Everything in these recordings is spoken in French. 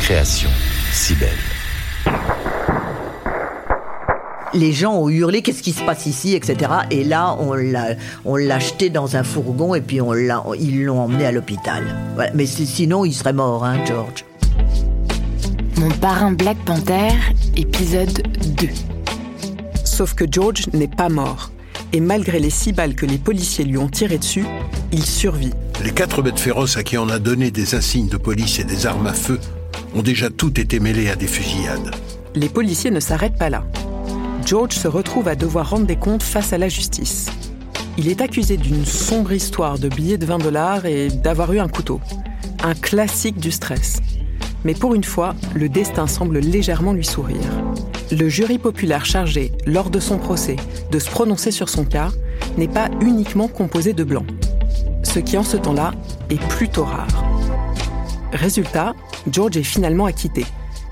Création, si belle. les gens ont hurlé qu'est-ce qui se passe ici, etc. Et là, on l'a, on l'a jeté dans un fourgon et puis on l'a, ils l'ont emmené à l'hôpital. Voilà. Mais sinon, il serait mort, hein, George. Mon parrain Black Panther, épisode 2. Sauf que George n'est pas mort. Et malgré les six balles que les policiers lui ont tirées dessus, il survit. Les quatre bêtes féroces à qui on a donné des insignes de police et des armes à feu ont déjà toutes été mêlées à des fusillades. Les policiers ne s'arrêtent pas là. George se retrouve à devoir rendre des comptes face à la justice. Il est accusé d'une sombre histoire de billets de 20 dollars et d'avoir eu un couteau. Un classique du stress. Mais pour une fois, le destin semble légèrement lui sourire. Le jury populaire chargé, lors de son procès, de se prononcer sur son cas n'est pas uniquement composé de blancs. Ce qui en ce temps-là est plutôt rare. Résultat, George est finalement acquitté.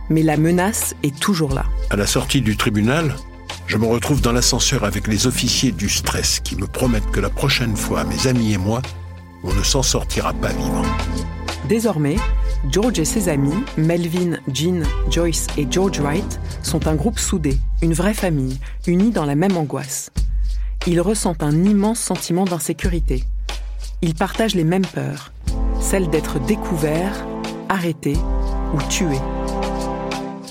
Mais la menace est toujours là. À la sortie du tribunal, je me retrouve dans l'ascenseur avec les officiers du stress qui me promettent que la prochaine fois, mes amis et moi, on ne s'en sortira pas vivant. Désormais, George et ses amis, Melvin, Jean, Joyce et George Wright, sont un groupe soudé, une vraie famille, unis dans la même angoisse. Ils ressentent un immense sentiment d'insécurité. Ils partagent les mêmes peurs, celle d'être découverts, arrêtés ou tués.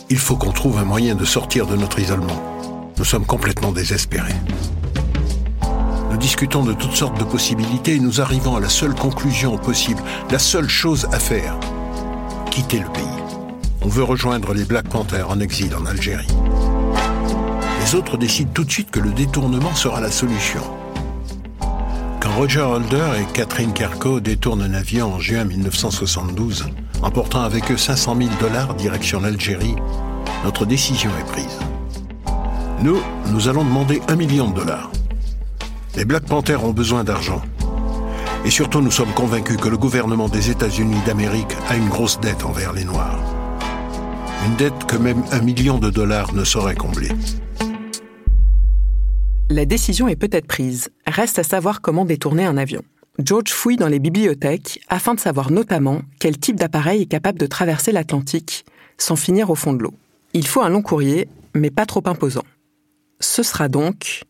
Il faut qu'on trouve un moyen de sortir de notre isolement. Nous sommes complètement désespérés. Nous discutons de toutes sortes de possibilités et nous arrivons à la seule conclusion possible, la seule chose à faire. Quitter le pays. On veut rejoindre les Black Panthers en exil en Algérie. Les autres décident tout de suite que le détournement sera la solution. Quand Roger Holder et Catherine Kerko détournent un avion en juin 1972, emportant avec eux 500 000 dollars direction l'Algérie, notre décision est prise. Nous, nous allons demander un million de dollars. Les Black Panthers ont besoin d'argent. Et surtout, nous sommes convaincus que le gouvernement des États-Unis d'Amérique a une grosse dette envers les Noirs. Une dette que même un million de dollars ne saurait combler. La décision est peut-être prise. Reste à savoir comment détourner un avion. George fouille dans les bibliothèques afin de savoir notamment quel type d'appareil est capable de traverser l'Atlantique sans finir au fond de l'eau. Il faut un long courrier, mais pas trop imposant. Ce sera donc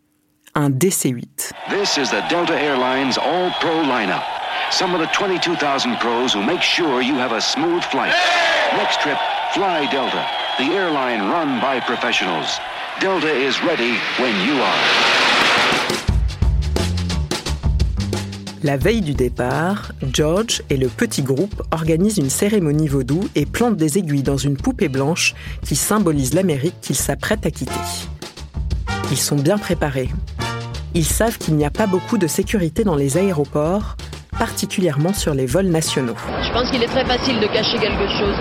un DC-8. This is the Delta Airlines All Pro lineup. Some of the 22,000 pros who make sure you have a smooth flight. Next trip, fly Delta, the airline run by professionals. Delta is ready when you are. La veille du départ, George et le petit groupe organisent une cérémonie vaudou et plantent des aiguilles dans une poupée blanche qui symbolise l'Amérique qu'ils s'apprêtent à quitter. Ils sont bien préparés. Ils savent qu'il n'y a pas beaucoup de sécurité dans les aéroports, particulièrement sur les vols nationaux. Je pense qu'il est très facile de cacher quelque chose.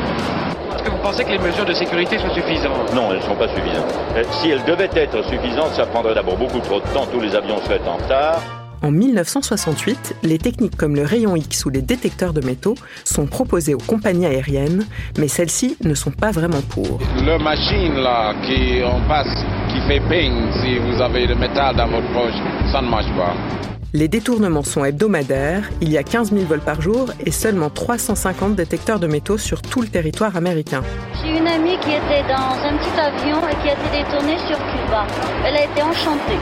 Est-ce que vous pensez que les mesures de sécurité sont suffisantes? Non, elles ne sont pas suffisantes. Euh, Si elles devaient être suffisantes, ça prendrait d'abord beaucoup trop de temps, tous les avions seraient en retard. En 1968, les techniques comme le rayon X ou les détecteurs de métaux sont proposées aux compagnies aériennes, mais celles-ci ne sont pas vraiment pour. Le machine là, qui on passe, qui fait ping si vous avez le métal dans votre poche, ça ne marche pas. Les détournements sont hebdomadaires, il y a 15 000 vols par jour et seulement 350 détecteurs de métaux sur tout le territoire américain. J'ai une amie qui était dans un petit avion et qui a été détournée sur Cuba. Elle a été enchantée.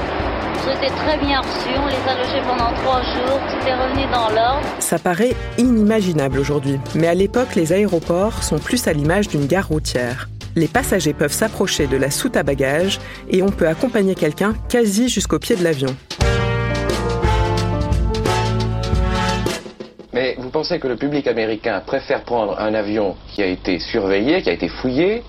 Ils ont été très bien reçus, on les a logés pendant trois jours, tout est revenu dans l'ordre. Ça paraît inimaginable aujourd'hui, mais à l'époque, les aéroports sont plus à l'image d'une gare routière. Les passagers peuvent s'approcher de la soute à bagages et on peut accompagner quelqu'un quasi jusqu'au pied de l'avion. Mais vous pensez que le public américain préfère prendre un avion qui a été surveillé, qui a été fouillé,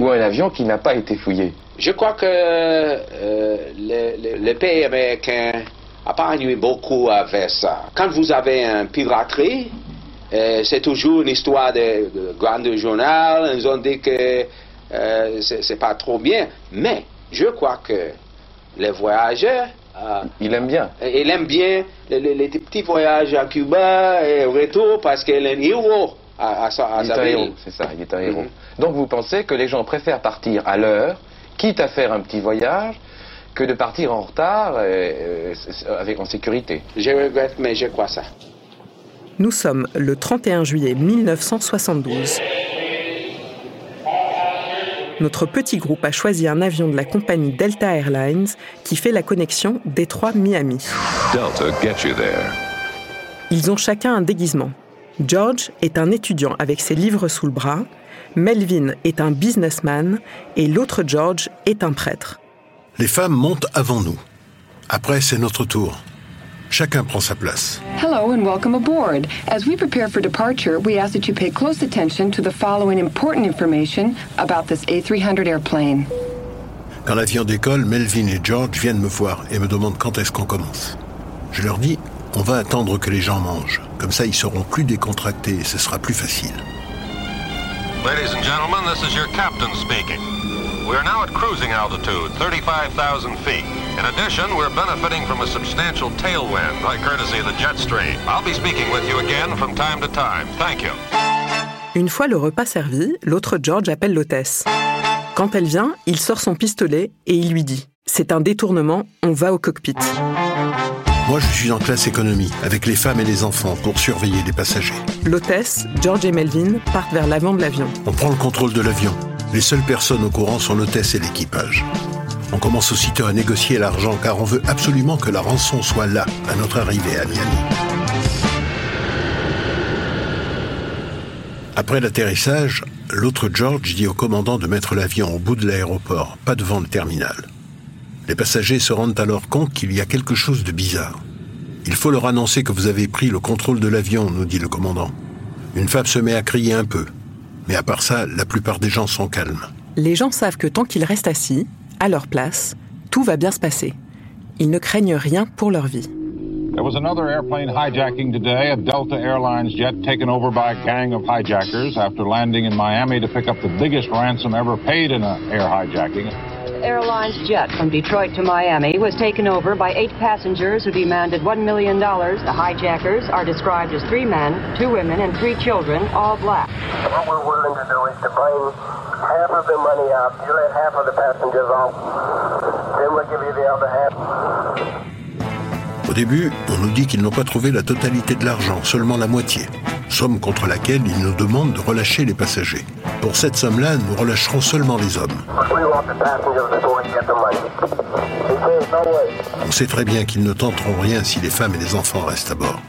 ou un avion qui n'a pas été fouillé? Je crois que euh, le, le, le, pays américain n'a pas ennuyé beaucoup avec ça. Quand vous avez un piraterie, c'est toujours une histoire de, de grand journal. Ils ont dit que euh, c'est pas trop bien. Mais je crois que les voyageurs euh, il aime bien. Il aime bien les, les, les, petits voyages à Cuba et au retour parce qu'il est un héros à, à, à, à il est un héros, c'est ça, il est un héros. Mm -hmm. Donc vous pensez que les gens préfèrent partir à l'heure, quitte à faire un petit voyage, que de partir en retard et, et, avec, en sécurité? Je regrette, mais je crois ça. Nous sommes le 31 juillet 1972. Notre petit groupe a choisi un avion de la compagnie Delta Airlines qui fait la connexion Détroit-Miami. Delta gets you there. Ils ont chacun un déguisement. George est un étudiant avec ses livres sous le bras, Melvin est un businessman et l'autre George est un prêtre. Les femmes montent avant nous. Après, c'est notre tour. Chacun prend sa place. Hello and welcome aboard. As we prepare for departure, we ask that you pay close attention to the following important information about this A300 airplane. Quand l'avion décolle, Melvin et George viennent me voir et me demandent quand est-ce qu'on commence. Je leur dis, on va attendre que les gens mangent. Comme ça, ils seront plus décontractés et ce sera plus facile. Ladies and gentlemen, this is your captain speaking. We are now at cruising altitude, 35,000 feet. In addition, we're benefiting from a substantial tailwind, by courtesy of the jet stream. I'll be speaking with you again from time to time. Thank you. Une fois le repas servi, l'autre George appelle l'hôtesse. Quand elle vient, il sort son pistolet et il lui dit « C'est un détournement, on va au cockpit ». Moi, je suis en classe économie, avec les femmes et les enfants, pour surveiller les passagers. L'hôtesse, George et Melvin partent vers l'avant de l'avion. On prend le contrôle de l'avion. Les seules personnes au courant sont l'hôtesse et l'équipage. On commence aussitôt à négocier l'argent car on veut absolument que la rançon soit là, à notre arrivée à Miami. Après l'atterrissage, l'autre George dit au commandant de mettre l'avion au bout de l'aéroport, pas devant le terminal. Les passagers se rendent alors compte qu'il y a quelque chose de bizarre. Il faut leur annoncer que vous avez pris le contrôle de l'avion, nous dit le commandant. Une femme se met à crier un peu. Mais à part ça, la plupart des gens sont calmes. Les gens savent que tant qu'ils restent assis, à leur place, tout va bien se passer. Ils ne craignent rien pour leur vie. There was another airplane hijacking today, a Delta Airlines jet taken over by a gang of hijackers after landing in Miami to pick up the biggest ransom ever paid in an air hijacking. Airlines jet from Detroit to Miami was taken over by eight passengers who demanded $1 million. The hijackers are described as three men, two women, and three children, all black. What we're willing to do is to bring half of the money out. You let half of the passengers off. Then we'll give you the other half. Au début, on nous dit qu'ils n'ont pas trouvé la totalité de l'argent, seulement la moitié. Somme contre laquelle ils nous demandent de relâcher les passagers. Pour cette somme-là, nous relâcherons seulement les hommes. On sait très bien qu'ils ne tenteront rien si les femmes et les enfants restent à bord.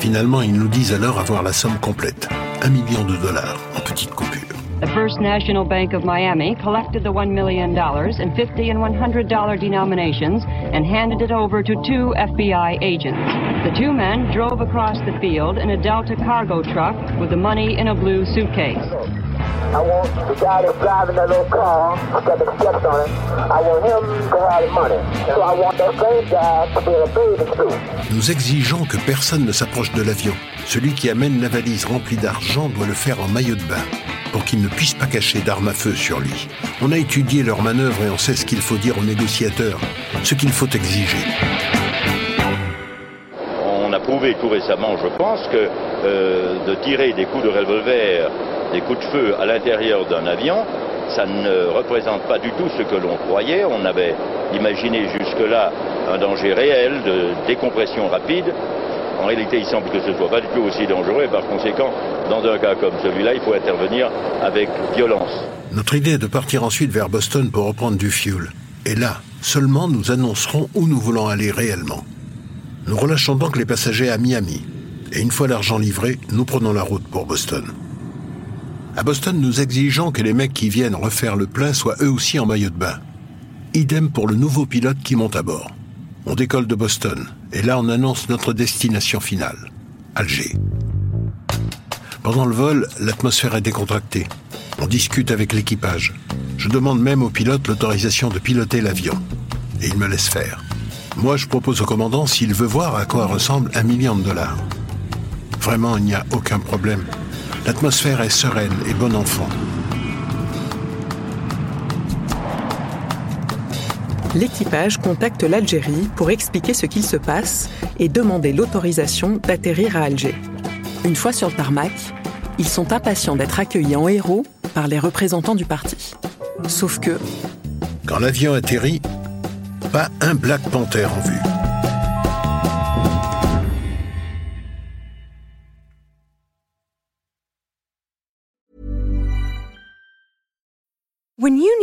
Finalement, ils nous disent alors avoir la somme complète, un million de dollars en petites coupures. The First National Bank of Miami collected the $1 million in 50 and $100 denominations and handed it over to two FBI agents. The two men drove across the field in a Delta cargo truck with the money in a blue suitcase. I want the guy that's driving that little car, got the steps on it, I want him to have the money. So I want that same guy to be in a bathing suit. Nous exigeons que personne ne s'approche de l'avion. Celui qui amène la valise remplie d'argent doit le faire en maillot de bain pour qu'il ne puisse pas cacher d'armes à feu sur lui. On a étudié leurs manœuvres et on sait ce qu'il faut dire aux négociateurs, ce qu'il faut exiger. On a prouvé tout récemment, je pense, que euh, de tirer des coups de revolver, des coups de feu à l'intérieur d'un avion, ça ne représente pas du tout ce que l'on croyait. On avait imaginé jusque-là un danger réel de décompression rapide. En réalité, il semble que ce ne soit pas du tout aussi dangereux et par conséquent, dans un cas comme celui-là, il faut intervenir avec violence. Notre idée est de partir ensuite vers Boston pour reprendre du fuel. Et là, seulement nous annoncerons où nous voulons aller réellement. Nous relâchons donc les passagers à Miami. Et une fois l'argent livré, nous prenons la route pour Boston. À Boston, nous exigeons que les mecs qui viennent refaire le plein soient eux aussi en maillot de bain. Idem pour le nouveau pilote qui monte à bord. On décolle de Boston, et là on annonce notre destination finale, Alger. Pendant le vol, l'atmosphère est décontractée. On discute avec l'équipage. Je demande même au pilote l'autorisation de piloter l'avion. Et il me laisse faire. Moi, je propose au commandant s'il veut voir à quoi ressemble un million de dollars. Vraiment, il n'y a aucun problème. L'atmosphère est sereine et bon enfant. L'équipage contacte l'Algérie pour expliquer ce qu'il se passe et demander l'autorisation d'atterrir à Alger. Une fois sur le tarmac, ils sont impatients d'être accueillis en héros par les représentants du parti. Sauf que... Quand l'avion atterrit, pas un Black Panther en vue.